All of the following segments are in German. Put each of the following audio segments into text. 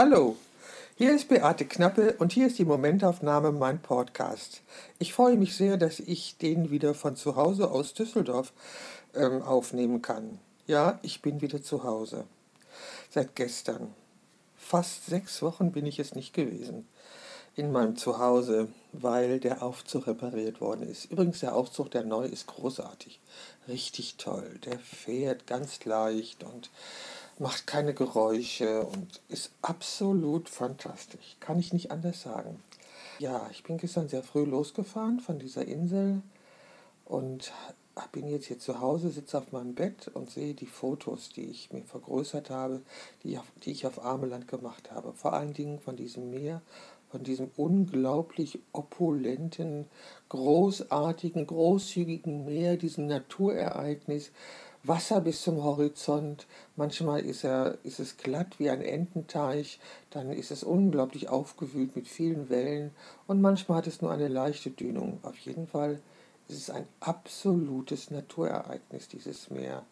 Hallo, hier ist Beate Knappe und hier ist die Momentaufnahme mein Podcast. Ich freue mich sehr, dass ich den wieder von zu Hause aus Düsseldorf ähm, aufnehmen kann. Ja, ich bin wieder zu Hause. Seit gestern. Fast sechs Wochen bin ich es nicht gewesen in meinem Zuhause, weil der Aufzug repariert worden ist. Übrigens, der Aufzug, der neu ist, großartig. Richtig toll. Der fährt ganz leicht und macht keine Geräusche und ist absolut fantastisch. Kann ich nicht anders sagen. Ja, ich bin gestern sehr früh losgefahren von dieser Insel und bin jetzt hier zu Hause, sitze auf meinem Bett und sehe die Fotos, die ich mir vergrößert habe, die, die ich auf Armeland gemacht habe. Vor allen Dingen von diesem Meer von diesem unglaublich opulenten, großartigen, großzügigen Meer, diesem Naturereignis, Wasser bis zum Horizont. Manchmal ist, er, ist es glatt wie ein Ententeich, dann ist es unglaublich aufgewühlt mit vielen Wellen und manchmal hat es nur eine leichte Dünung. Auf jeden Fall ist es ein absolutes Naturereignis, dieses Meer.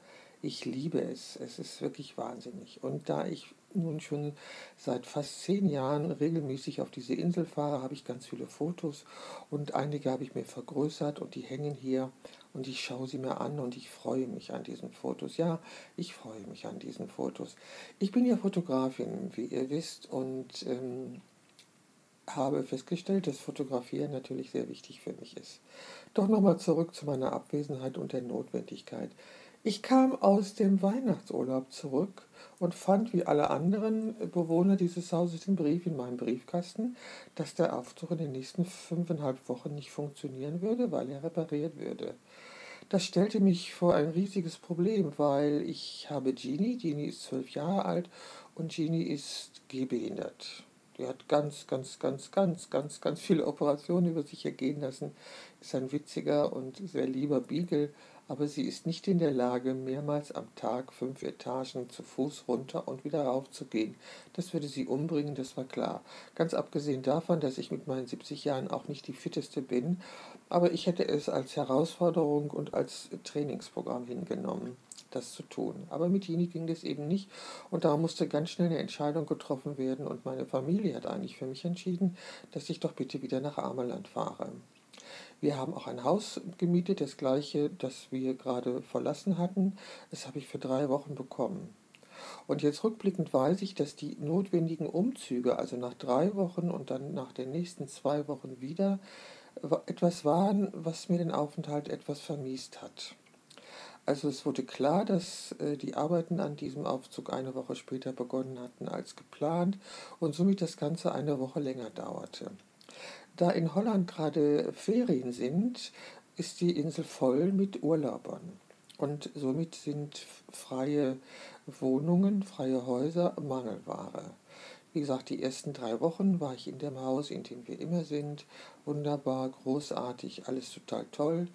Ich liebe es. Es ist wirklich wahnsinnig. Und da ich nun schon seit fast zehn Jahren regelmäßig auf diese Insel fahre, habe ich ganz viele Fotos und einige habe ich mir vergrößert und die hängen hier und ich schaue sie mir an und ich freue mich an diesen Fotos. Ja, ich freue mich an diesen Fotos. Ich bin ja Fotografin, wie ihr wisst, und ähm, habe festgestellt, dass Fotografieren natürlich sehr wichtig für mich ist. Doch nochmal zurück zu meiner Abwesenheit und der Notwendigkeit. Ich kam aus dem Weihnachtsurlaub zurück und fand wie alle anderen Bewohner dieses Hauses den Brief in meinem Briefkasten, dass der Aufzug in den nächsten fünfeinhalb Wochen nicht funktionieren würde, weil er repariert würde. Das stellte mich vor ein riesiges Problem, weil ich habe Genie, Genie ist zwölf Jahre alt und Genie ist gehbehindert. Die hat ganz, ganz, ganz, ganz, ganz, ganz viele Operationen über sich ergehen lassen. Ist ein witziger und sehr lieber Beagle, aber sie ist nicht in der Lage, mehrmals am Tag fünf Etagen zu Fuß runter und wieder raufzugehen. Das würde sie umbringen, das war klar. Ganz abgesehen davon, dass ich mit meinen 70 Jahren auch nicht die fitteste bin, aber ich hätte es als Herausforderung und als Trainingsprogramm hingenommen das zu tun. Aber mit Jini ging das eben nicht und da musste ganz schnell eine Entscheidung getroffen werden und meine Familie hat eigentlich für mich entschieden, dass ich doch bitte wieder nach Ameland fahre. Wir haben auch ein Haus gemietet, das gleiche, das wir gerade verlassen hatten. Das habe ich für drei Wochen bekommen. Und jetzt rückblickend weiß ich, dass die notwendigen Umzüge, also nach drei Wochen und dann nach den nächsten zwei Wochen wieder, etwas waren, was mir den Aufenthalt etwas vermiest hat. Also es wurde klar, dass äh, die Arbeiten an diesem Aufzug eine Woche später begonnen hatten als geplant und somit das Ganze eine Woche länger dauerte. Da in Holland gerade Ferien sind, ist die Insel voll mit Urlaubern. Und somit sind freie Wohnungen, freie Häuser Mangelware. Wie gesagt, die ersten drei Wochen war ich in dem Haus, in dem wir immer sind. Wunderbar, großartig, alles total toll.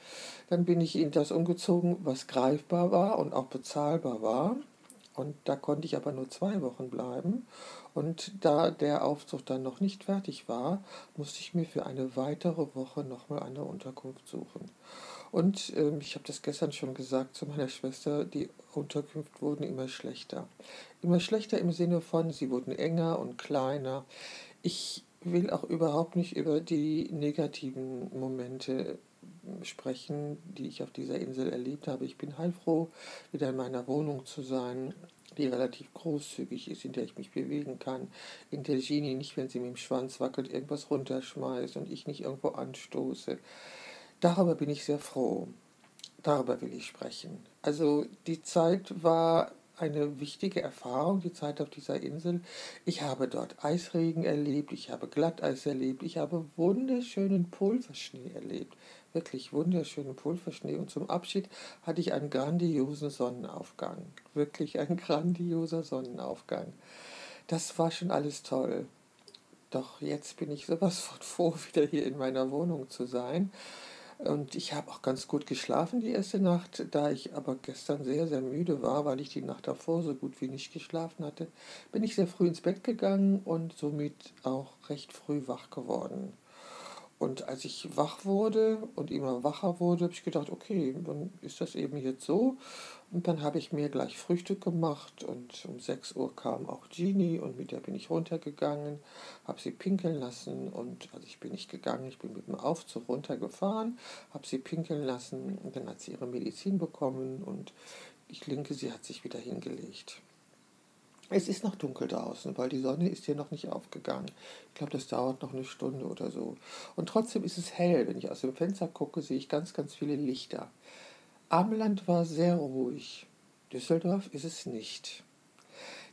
Dann bin ich in das umgezogen, was greifbar war und auch bezahlbar war. Und da konnte ich aber nur zwei Wochen bleiben. Und da der Aufzug dann noch nicht fertig war, musste ich mir für eine weitere Woche nochmal eine Unterkunft suchen. Und ähm, ich habe das gestern schon gesagt zu meiner Schwester, die Unterkünfte wurden immer schlechter. Immer schlechter im Sinne von, sie wurden enger und kleiner. Ich will auch überhaupt nicht über die negativen Momente sprechen, die ich auf dieser Insel erlebt habe. Ich bin heilfroh, wieder in meiner Wohnung zu sein, die relativ großzügig ist, in der ich mich bewegen kann, in der Genie nicht, wenn sie mit dem Schwanz wackelt, irgendwas runterschmeißt und ich nicht irgendwo anstoße. Darüber bin ich sehr froh. Darüber will ich sprechen. Also die Zeit war eine wichtige Erfahrung, die Zeit auf dieser Insel. Ich habe dort Eisregen erlebt, ich habe Glatteis erlebt, ich habe wunderschönen Pulverschnee erlebt. Wirklich wunderschönen Pulverschnee. Und zum Abschied hatte ich einen grandiosen Sonnenaufgang. Wirklich ein grandioser Sonnenaufgang. Das war schon alles toll. Doch jetzt bin ich sowas von froh, wieder hier in meiner Wohnung zu sein. Und ich habe auch ganz gut geschlafen die erste Nacht, da ich aber gestern sehr, sehr müde war, weil ich die Nacht davor so gut wie nicht geschlafen hatte, bin ich sehr früh ins Bett gegangen und somit auch recht früh wach geworden. Und als ich wach wurde und immer wacher wurde, habe ich gedacht, okay, dann ist das eben jetzt so. Und dann habe ich mir gleich Frühstück gemacht und um 6 Uhr kam auch Jeannie und mit der bin ich runtergegangen, habe sie pinkeln lassen und also ich bin nicht gegangen, ich bin mit dem Aufzug runtergefahren, habe sie pinkeln lassen und dann hat sie ihre Medizin bekommen und ich denke, sie hat sich wieder hingelegt. Es ist noch dunkel draußen, weil die Sonne ist hier noch nicht aufgegangen. Ich glaube, das dauert noch eine Stunde oder so. Und trotzdem ist es hell. Wenn ich aus dem Fenster gucke, sehe ich ganz, ganz viele Lichter. Ameland war sehr ruhig. Düsseldorf ist es nicht.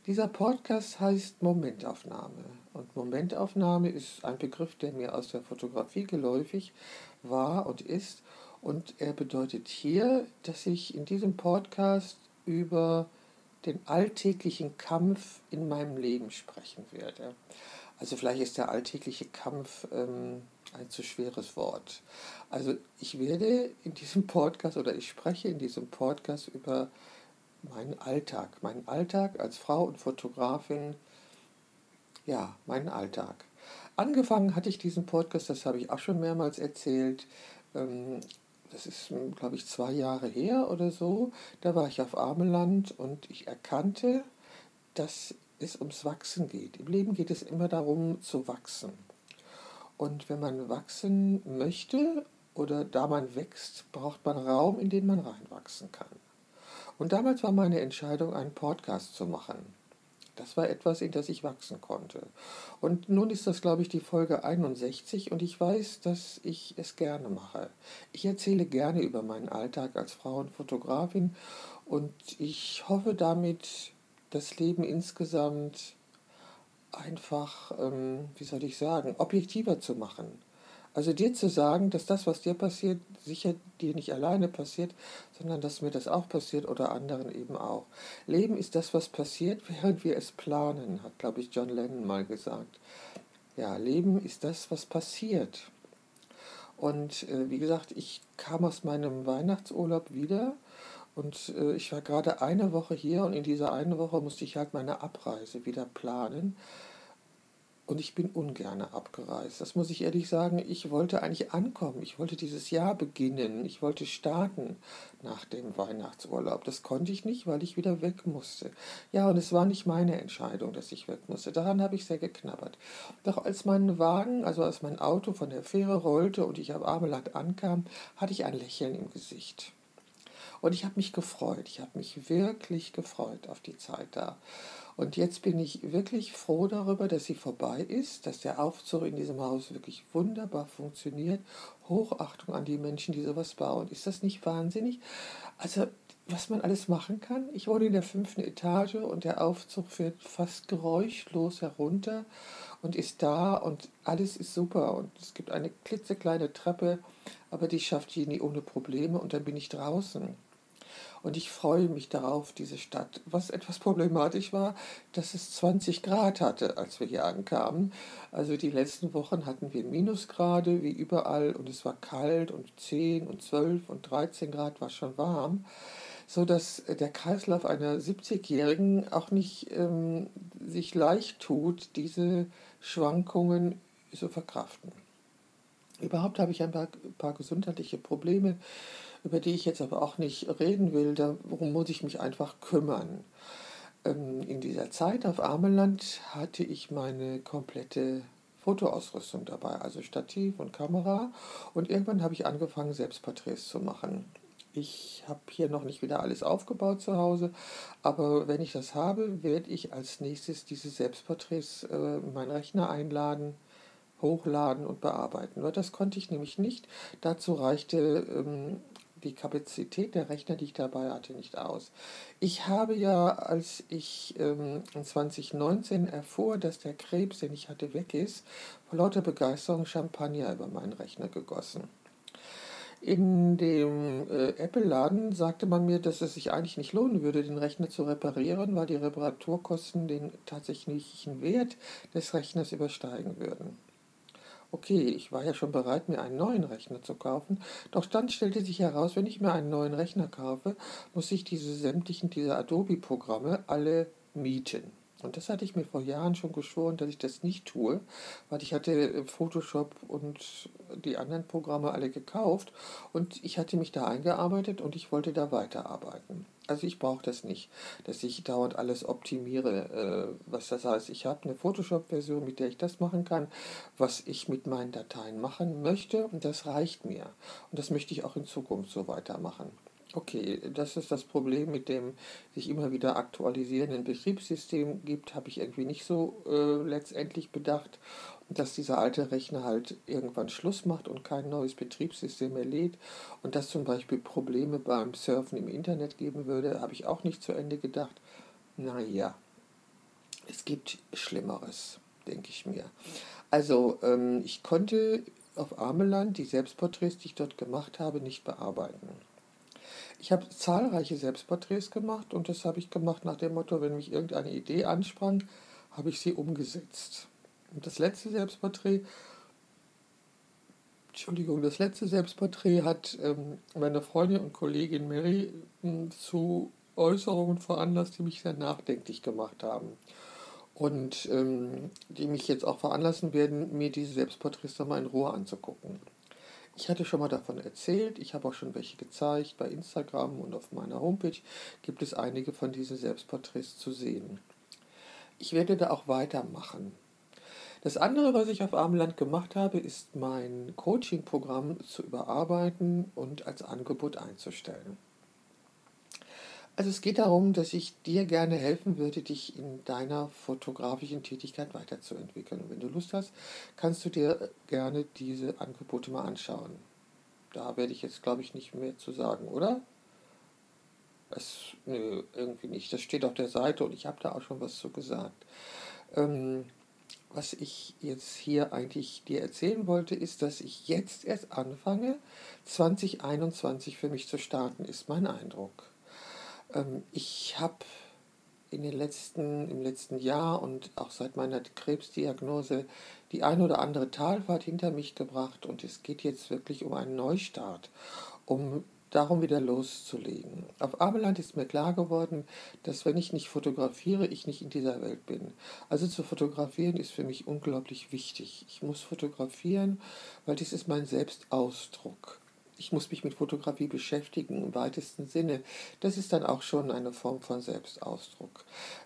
Dieser Podcast heißt Momentaufnahme. Und Momentaufnahme ist ein Begriff, der mir aus der Fotografie geläufig war und ist. Und er bedeutet hier, dass ich in diesem Podcast über den alltäglichen Kampf in meinem Leben sprechen werde. Also vielleicht ist der alltägliche Kampf ähm, ein zu schweres Wort. Also ich werde in diesem Podcast oder ich spreche in diesem Podcast über meinen Alltag, meinen Alltag als Frau und Fotografin, ja, meinen Alltag. Angefangen hatte ich diesen Podcast, das habe ich auch schon mehrmals erzählt, ähm, das ist, hm, glaube ich, zwei Jahre her oder so, da war ich auf Armeland und ich erkannte, dass es ums Wachsen geht. Im Leben geht es immer darum zu wachsen. Und wenn man wachsen möchte oder da man wächst, braucht man Raum, in den man reinwachsen kann. Und damals war meine Entscheidung, einen Podcast zu machen. Das war etwas, in das ich wachsen konnte. Und nun ist das, glaube ich, die Folge 61 und ich weiß, dass ich es gerne mache. Ich erzähle gerne über meinen Alltag als Frau und Fotografin und ich hoffe damit, das Leben insgesamt einfach, ähm, wie soll ich sagen, objektiver zu machen. Also dir zu sagen, dass das, was dir passiert, sicher dir nicht alleine passiert, sondern dass mir das auch passiert oder anderen eben auch. Leben ist das, was passiert, während wir es planen, hat, glaube ich, John Lennon mal gesagt. Ja, Leben ist das, was passiert. Und äh, wie gesagt, ich kam aus meinem Weihnachtsurlaub wieder und äh, ich war gerade eine Woche hier und in dieser einen Woche musste ich halt meine Abreise wieder planen. Und ich bin ungern abgereist. Das muss ich ehrlich sagen. Ich wollte eigentlich ankommen. Ich wollte dieses Jahr beginnen. Ich wollte starten nach dem Weihnachtsurlaub. Das konnte ich nicht, weil ich wieder weg musste. Ja, und es war nicht meine Entscheidung, dass ich weg musste. Daran habe ich sehr geknabbert. Doch als mein Wagen, also als mein Auto von der Fähre rollte und ich am Ameland ankam, hatte ich ein Lächeln im Gesicht. Und ich habe mich gefreut. Ich habe mich wirklich gefreut auf die Zeit da. Und jetzt bin ich wirklich froh darüber, dass sie vorbei ist, dass der Aufzug in diesem Haus wirklich wunderbar funktioniert. Hochachtung an die Menschen, die sowas bauen. Ist das nicht wahnsinnig? Also, was man alles machen kann. Ich wohne in der fünften Etage und der Aufzug fährt fast geräuschlos herunter und ist da und alles ist super. Und es gibt eine klitzekleine Treppe, aber die schafft Jenny ohne Probleme und dann bin ich draußen. Und ich freue mich darauf, diese Stadt. Was etwas problematisch war, dass es 20 Grad hatte, als wir hier ankamen. Also die letzten Wochen hatten wir Minusgrade wie überall und es war kalt und 10 und 12 und 13 Grad war schon warm so dass der Kreislauf einer 70-Jährigen auch nicht ähm, sich leicht tut, diese Schwankungen zu verkraften. Überhaupt habe ich ein paar, paar gesundheitliche Probleme über die ich jetzt aber auch nicht reden will, darum muss ich mich einfach kümmern. Ähm, in dieser Zeit auf Armeland hatte ich meine komplette Fotoausrüstung dabei, also Stativ und Kamera. Und irgendwann habe ich angefangen, Selbstporträts zu machen. Ich habe hier noch nicht wieder alles aufgebaut zu Hause, aber wenn ich das habe, werde ich als nächstes diese Selbstporträts äh, in meinen Rechner einladen, hochladen und bearbeiten. Weil das konnte ich nämlich nicht. Dazu reichte ähm, die Kapazität der Rechner, die ich dabei hatte, nicht aus. Ich habe ja, als ich ähm, 2019 erfuhr, dass der Krebs, den ich hatte, weg ist, vor lauter Begeisterung Champagner über meinen Rechner gegossen. In dem äh, Apple-Laden sagte man mir, dass es sich eigentlich nicht lohnen würde, den Rechner zu reparieren, weil die Reparaturkosten den tatsächlichen Wert des Rechners übersteigen würden. Okay, ich war ja schon bereit, mir einen neuen Rechner zu kaufen, doch dann stellte sich heraus, wenn ich mir einen neuen Rechner kaufe, muss ich diese sämtlichen, diese Adobe-Programme alle mieten. Und das hatte ich mir vor Jahren schon geschworen, dass ich das nicht tue, weil ich hatte Photoshop und die anderen Programme alle gekauft und ich hatte mich da eingearbeitet und ich wollte da weiterarbeiten. Also ich brauche das nicht, dass ich dauernd alles optimiere. Äh, was das heißt, ich habe eine Photoshop-Version, mit der ich das machen kann, was ich mit meinen Dateien machen möchte und das reicht mir. Und das möchte ich auch in Zukunft so weitermachen. Okay, das ist das Problem mit dem sich immer wieder aktualisierenden Betriebssystem gibt, habe ich irgendwie nicht so äh, letztendlich bedacht, dass dieser alte Rechner halt irgendwann Schluss macht und kein neues Betriebssystem mehr lädt und dass zum Beispiel Probleme beim Surfen im Internet geben würde, habe ich auch nicht zu Ende gedacht. Naja, es gibt Schlimmeres, denke ich mir. Also, ähm, ich konnte auf Armeland die Selbstporträts, die ich dort gemacht habe, nicht bearbeiten. Ich habe zahlreiche Selbstporträts gemacht und das habe ich gemacht nach dem Motto, wenn mich irgendeine Idee ansprang, habe ich sie umgesetzt. Und das letzte Selbstporträt, Entschuldigung, das letzte Selbstporträt hat ähm, meine Freundin und Kollegin Mary äh, zu Äußerungen veranlasst, die mich sehr nachdenklich gemacht haben. Und ähm, die mich jetzt auch veranlassen werden, mir diese Selbstporträts dann mal in Ruhe anzugucken. Ich hatte schon mal davon erzählt, ich habe auch schon welche gezeigt. Bei Instagram und auf meiner Homepage gibt es einige von diesen Selbstporträts zu sehen. Ich werde da auch weitermachen. Das andere, was ich auf Armland gemacht habe, ist mein Coaching-Programm zu überarbeiten und als Angebot einzustellen. Also es geht darum, dass ich dir gerne helfen würde, dich in deiner fotografischen Tätigkeit weiterzuentwickeln. Und wenn du Lust hast, kannst du dir gerne diese Angebote mal anschauen. Da werde ich jetzt, glaube ich, nicht mehr zu sagen, oder? Es, nö, irgendwie nicht. Das steht auf der Seite und ich habe da auch schon was zu gesagt. Ähm, was ich jetzt hier eigentlich dir erzählen wollte, ist, dass ich jetzt erst anfange, 2021 für mich zu starten, ist mein Eindruck. Ähm, ich habe in den letzten, im letzten Jahr und auch seit meiner Krebsdiagnose die ein oder andere Talfahrt hinter mich gebracht und es geht jetzt wirklich um einen Neustart, um darum wieder loszulegen. Auf Abeland ist mir klar geworden, dass wenn ich nicht fotografiere, ich nicht in dieser Welt bin. Also zu fotografieren ist für mich unglaublich wichtig. Ich muss fotografieren, weil das ist mein Selbstausdruck ich muss mich mit Fotografie beschäftigen im weitesten Sinne. Das ist dann auch schon eine Form von Selbstausdruck.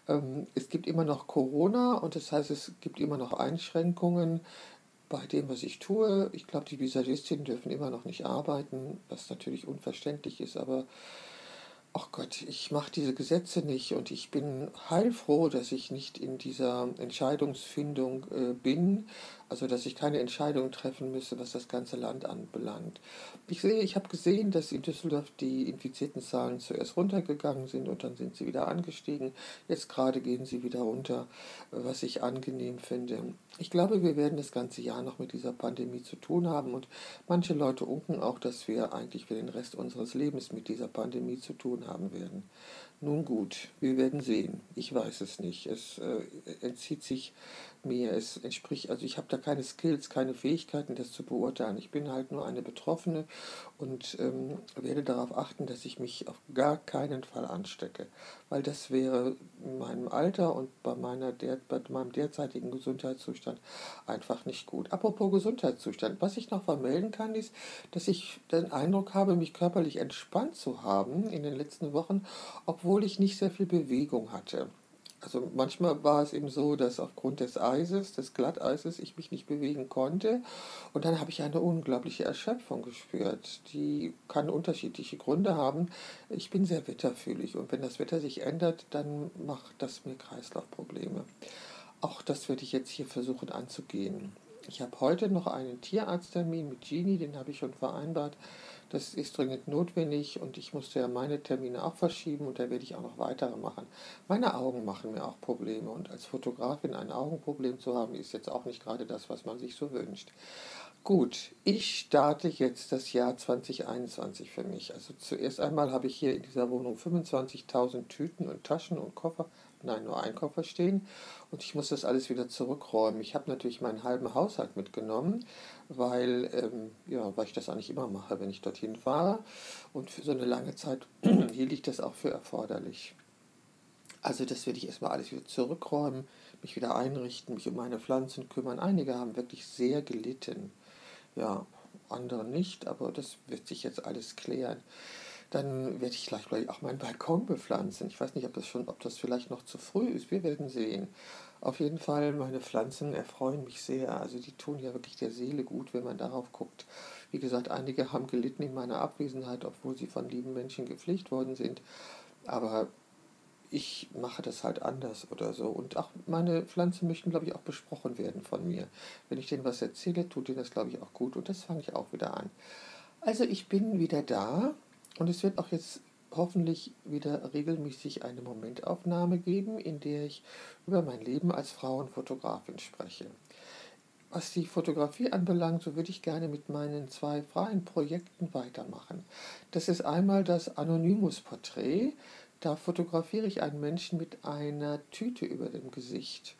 Ähm, es gibt immer noch Corona und das heißt, es gibt immer noch Einschränkungen bei dem, was ich tue. Ich glaube, die Visagistinnen dürfen immer noch nicht arbeiten, was natürlich unverständlich ist, aber ach Gott, ich mache diese Gesetze nicht und ich bin heilfroh, dass ich nicht in dieser Entscheidungsfindung äh, bin, also dass ich keine Entscheidung treffen müsse, was das ganze Land anbelangt. Ich sehe, ich habe gesehen, dass in Düsseldorf die infizierten Zahlen zuerst runtergegangen sind und dann sind sie wieder angestiegen. Jetzt gerade gehen sie wieder runter, was ich angenehm finde. Ich glaube, wir werden das ganze Jahr noch mit dieser Pandemie zu tun haben und manche Leute unken auch, dass wir eigentlich für den Rest unseres Lebens mit dieser Pandemie zu tun haben werden. Nun gut, wir werden sehen. Ich weiß es nicht. Es äh, entzieht sich mir. Es entspricht, also ich habe da keine Skills, keine Fähigkeiten, das zu beurteilen. Ich bin halt nur eine Betroffene und ähm, werde darauf achten, dass ich mich auf gar keinen Fall anstecke, weil das wäre in meinem Alter und bei, meiner der, bei meinem derzeitigen Gesundheitszustand einfach nicht gut. Apropos Gesundheitszustand, was ich noch vermelden kann, ist, dass ich den Eindruck habe, mich körperlich entspannt zu haben in den letzten Wochen, obwohl ich nicht sehr viel Bewegung hatte. Also manchmal war es eben so, dass aufgrund des Eises, des Glatteises, ich mich nicht bewegen konnte. Und dann habe ich eine unglaubliche Erschöpfung gespürt. Die kann unterschiedliche Gründe haben. Ich bin sehr wetterfühlig und wenn das Wetter sich ändert, dann macht das mir Kreislaufprobleme. Auch das werde ich jetzt hier versuchen anzugehen. Ich habe heute noch einen Tierarzttermin mit Genie, den habe ich schon vereinbart. Das ist dringend notwendig und ich musste ja meine Termine auch verschieben und da werde ich auch noch weitere machen. Meine Augen machen mir auch Probleme und als Fotografin ein Augenproblem zu haben, ist jetzt auch nicht gerade das, was man sich so wünscht. Gut, ich starte jetzt das Jahr 2021 für mich. Also zuerst einmal habe ich hier in dieser Wohnung 25.000 Tüten und Taschen und Koffer nein, nur ein Koffer stehen und ich muss das alles wieder zurückräumen. Ich habe natürlich meinen halben Haushalt mitgenommen, weil, ähm, ja, weil ich das eigentlich immer mache, wenn ich dorthin fahre und für so eine lange Zeit hielt ich das auch für erforderlich. Also das werde ich erstmal alles wieder zurückräumen, mich wieder einrichten, mich um meine Pflanzen kümmern. Einige haben wirklich sehr gelitten. Ja, andere nicht, aber das wird sich jetzt alles klären. Dann werde ich gleich vielleicht auch meinen Balkon bepflanzen. Ich weiß nicht, ob das schon, ob das vielleicht noch zu früh ist. Wir werden sehen. Auf jeden Fall, meine Pflanzen erfreuen mich sehr. Also die tun ja wirklich der Seele gut, wenn man darauf guckt. Wie gesagt, einige haben gelitten in meiner Abwesenheit, obwohl sie von lieben Menschen gepflegt worden sind. Aber ich mache das halt anders oder so. Und auch meine Pflanzen möchten, glaube ich, auch besprochen werden von mir. Wenn ich denen was erzähle, tut ihnen das, glaube ich, auch gut. Und das fange ich auch wieder an. Also ich bin wieder da und es wird auch jetzt hoffentlich wieder regelmäßig eine Momentaufnahme geben, in der ich über mein Leben als Frauenfotografin spreche. Was die Fotografie anbelangt, so würde ich gerne mit meinen zwei freien Projekten weitermachen. Das ist einmal das Anonymous-Porträt. Da fotografiere ich einen Menschen mit einer Tüte über dem Gesicht,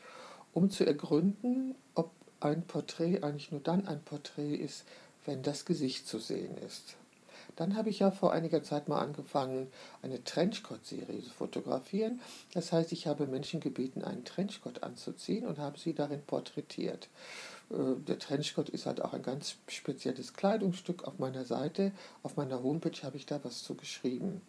um zu ergründen, ob ein Porträt eigentlich nur dann ein Porträt ist, wenn das Gesicht zu sehen ist. Dann habe ich ja vor einiger Zeit mal angefangen, eine Trenchcoat-Serie zu fotografieren. Das heißt, ich habe Menschen gebeten, einen Trenchcoat anzuziehen und habe sie darin porträtiert. Äh, der Trenchcoat ist halt auch ein ganz spezielles Kleidungsstück auf meiner Seite. Auf meiner Homepage habe ich da was zu geschrieben.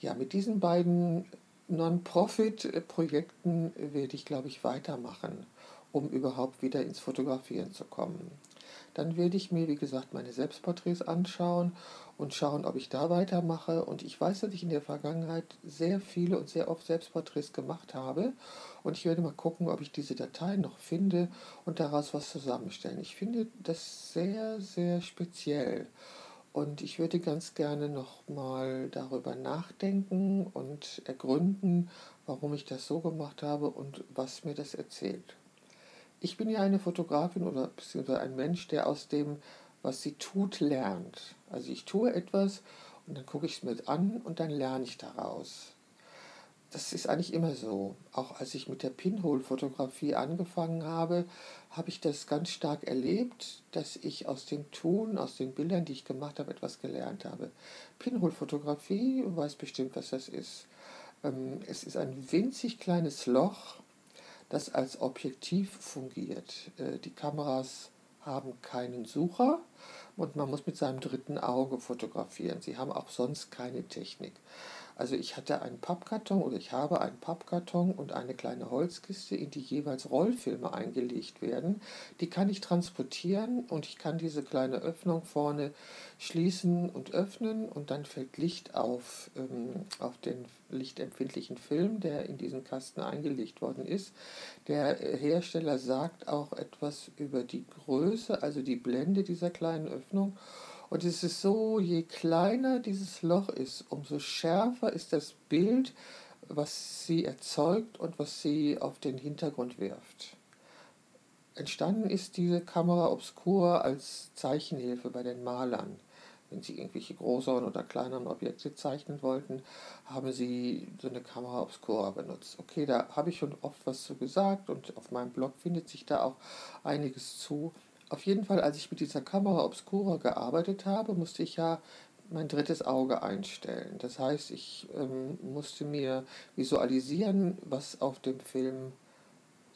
Ja, mit diesen beiden Non-Profit-Projekten werde ich, glaube ich, weitermachen, um überhaupt wieder ins Fotografieren zu kommen. Dann werde ich mir, wie gesagt, meine Selbstporträts anschauen und schauen, ob ich da weitermache. Und ich weiß, dass ich in der Vergangenheit sehr viele und sehr oft Selbstporträts gemacht habe. Und ich werde mal gucken, ob ich diese Dateien noch finde und daraus was zusammenstellen. Ich finde das sehr, sehr speziell. Und ich würde ganz gerne nochmal darüber nachdenken und ergründen, warum ich das so gemacht habe und was mir das erzählt. Ich bin ja eine Fotografin oder beziehungsweise ein Mensch, der aus dem, was sie tut, lernt. Also ich tue etwas und dann gucke ich es mir an und dann lerne ich daraus. Das ist eigentlich immer so. Auch als ich mit der Pinhole-Fotografie angefangen habe, habe ich das ganz stark erlebt, dass ich aus dem Tun, aus den Bildern, die ich gemacht habe, etwas gelernt habe. Pinhole-Fotografie, weiß bestimmt, was das ist. Ähm, es ist ein winzig kleines Loch, das als Objektiv fungiert. Äh, die Kameras haben keinen Sucher und man muss mit seinem dritten Auge fotografieren. Sie haben auch sonst keine Technik. Also ich hatte einen Pappkarton oder ich habe einen Pappkarton und eine kleine Holzkiste, in die jeweils Rollfilme eingelegt werden. Die kann ich transportieren und ich kann diese kleine Öffnung vorne schließen und öffnen und dann fällt Licht auf, ähm, auf den lichtempfindlichen Film, der in diesen Kasten eingelegt worden ist. Der Hersteller sagt auch etwas über die Größe, also die Blende dieser kleinen Öffnung und es ist so, je kleiner dieses Loch ist, umso schärfer ist das Bild, was sie erzeugt und was sie auf den Hintergrund wirft. Entstanden ist diese Kamera Obscura als Zeichenhilfe bei den Malern. Wenn sie irgendwelche größeren oder kleineren Objekte zeichnen wollten, haben sie so eine Kamera Obscura benutzt. Okay, da habe ich schon oft was zu gesagt und auf meinem Blog findet sich da auch einiges zu. Auf jeden Fall, als ich mit dieser Kamera Obscura gearbeitet habe, musste ich ja mein drittes Auge einstellen. Das heißt, ich ähm, musste mir visualisieren, was auf dem Film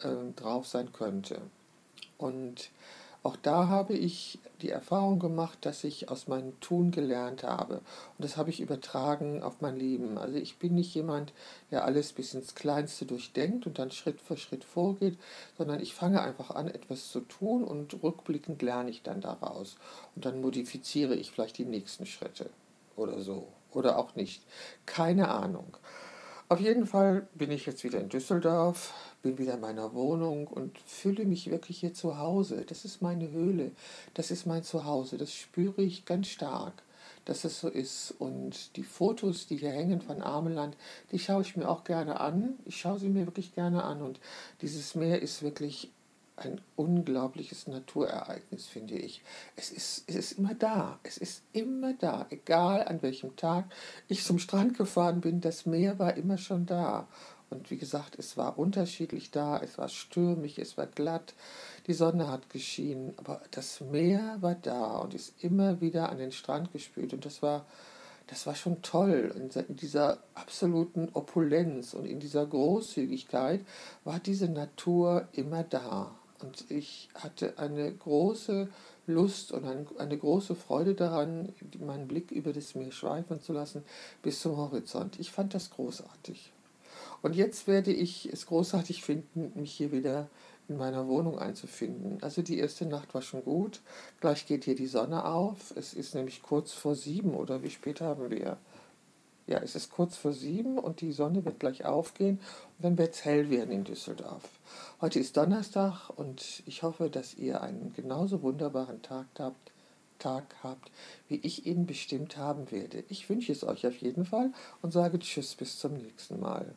ähm, drauf sein könnte. Und auch da habe ich die Erfahrung gemacht, dass ich aus meinem Tun gelernt habe. Und das habe ich übertragen auf mein Leben. Also ich bin nicht jemand, der alles bis ins Kleinste durchdenkt und dann Schritt für Schritt vorgeht, sondern ich fange einfach an, etwas zu tun und rückblickend lerne ich dann daraus. Und dann modifiziere ich vielleicht die nächsten Schritte oder so. Oder auch nicht. Keine Ahnung. Auf jeden Fall bin ich jetzt wieder in Düsseldorf, bin wieder in meiner Wohnung und fühle mich wirklich hier zu Hause. Das ist meine Höhle, das ist mein Zuhause, das spüre ich ganz stark, dass es so ist. Und die Fotos, die hier hängen von Ameland, die schaue ich mir auch gerne an. Ich schaue sie mir wirklich gerne an und dieses Meer ist wirklich ein unglaubliches Naturereignis, finde ich. Es ist, es ist immer da. Es ist immer da. Egal an welchem Tag ich zum Strand gefahren bin, das Meer war immer schon da. Und wie gesagt, es war unterschiedlich da. Es war stürmig, es war glatt. Die Sonne hat geschienen. Aber das Meer war da und ist immer wieder an den Strand gespült. Und das war das war schon toll. In dieser absoluten Opulenz und in dieser Großzügigkeit war diese Natur immer da. Und ich hatte eine große Lust und eine, große Freude daran, meinen Blick über das Meer schweifen zu lassen bis zum Horizont. Ich fand das großartig. Und jetzt werde ich es großartig finden, mich hier wieder in meiner Wohnung einzufinden. Also die erste Nacht war schon gut. Gleich geht hier die Sonne auf. Es ist nämlich kurz vor sieben oder wie spät haben wir? Ja, es ist kurz vor sieben und die Sonne wird gleich aufgehen und dann wird es hell werden in Düsseldorf. Heute ist Donnerstag und ich hoffe, dass ihr einen genauso wunderbaren Tag habt, Tag habt, wie ich ihn bestimmt haben werde. Ich wünsche es euch auf jeden Fall und sage Tschüss bis zum nächsten Mal.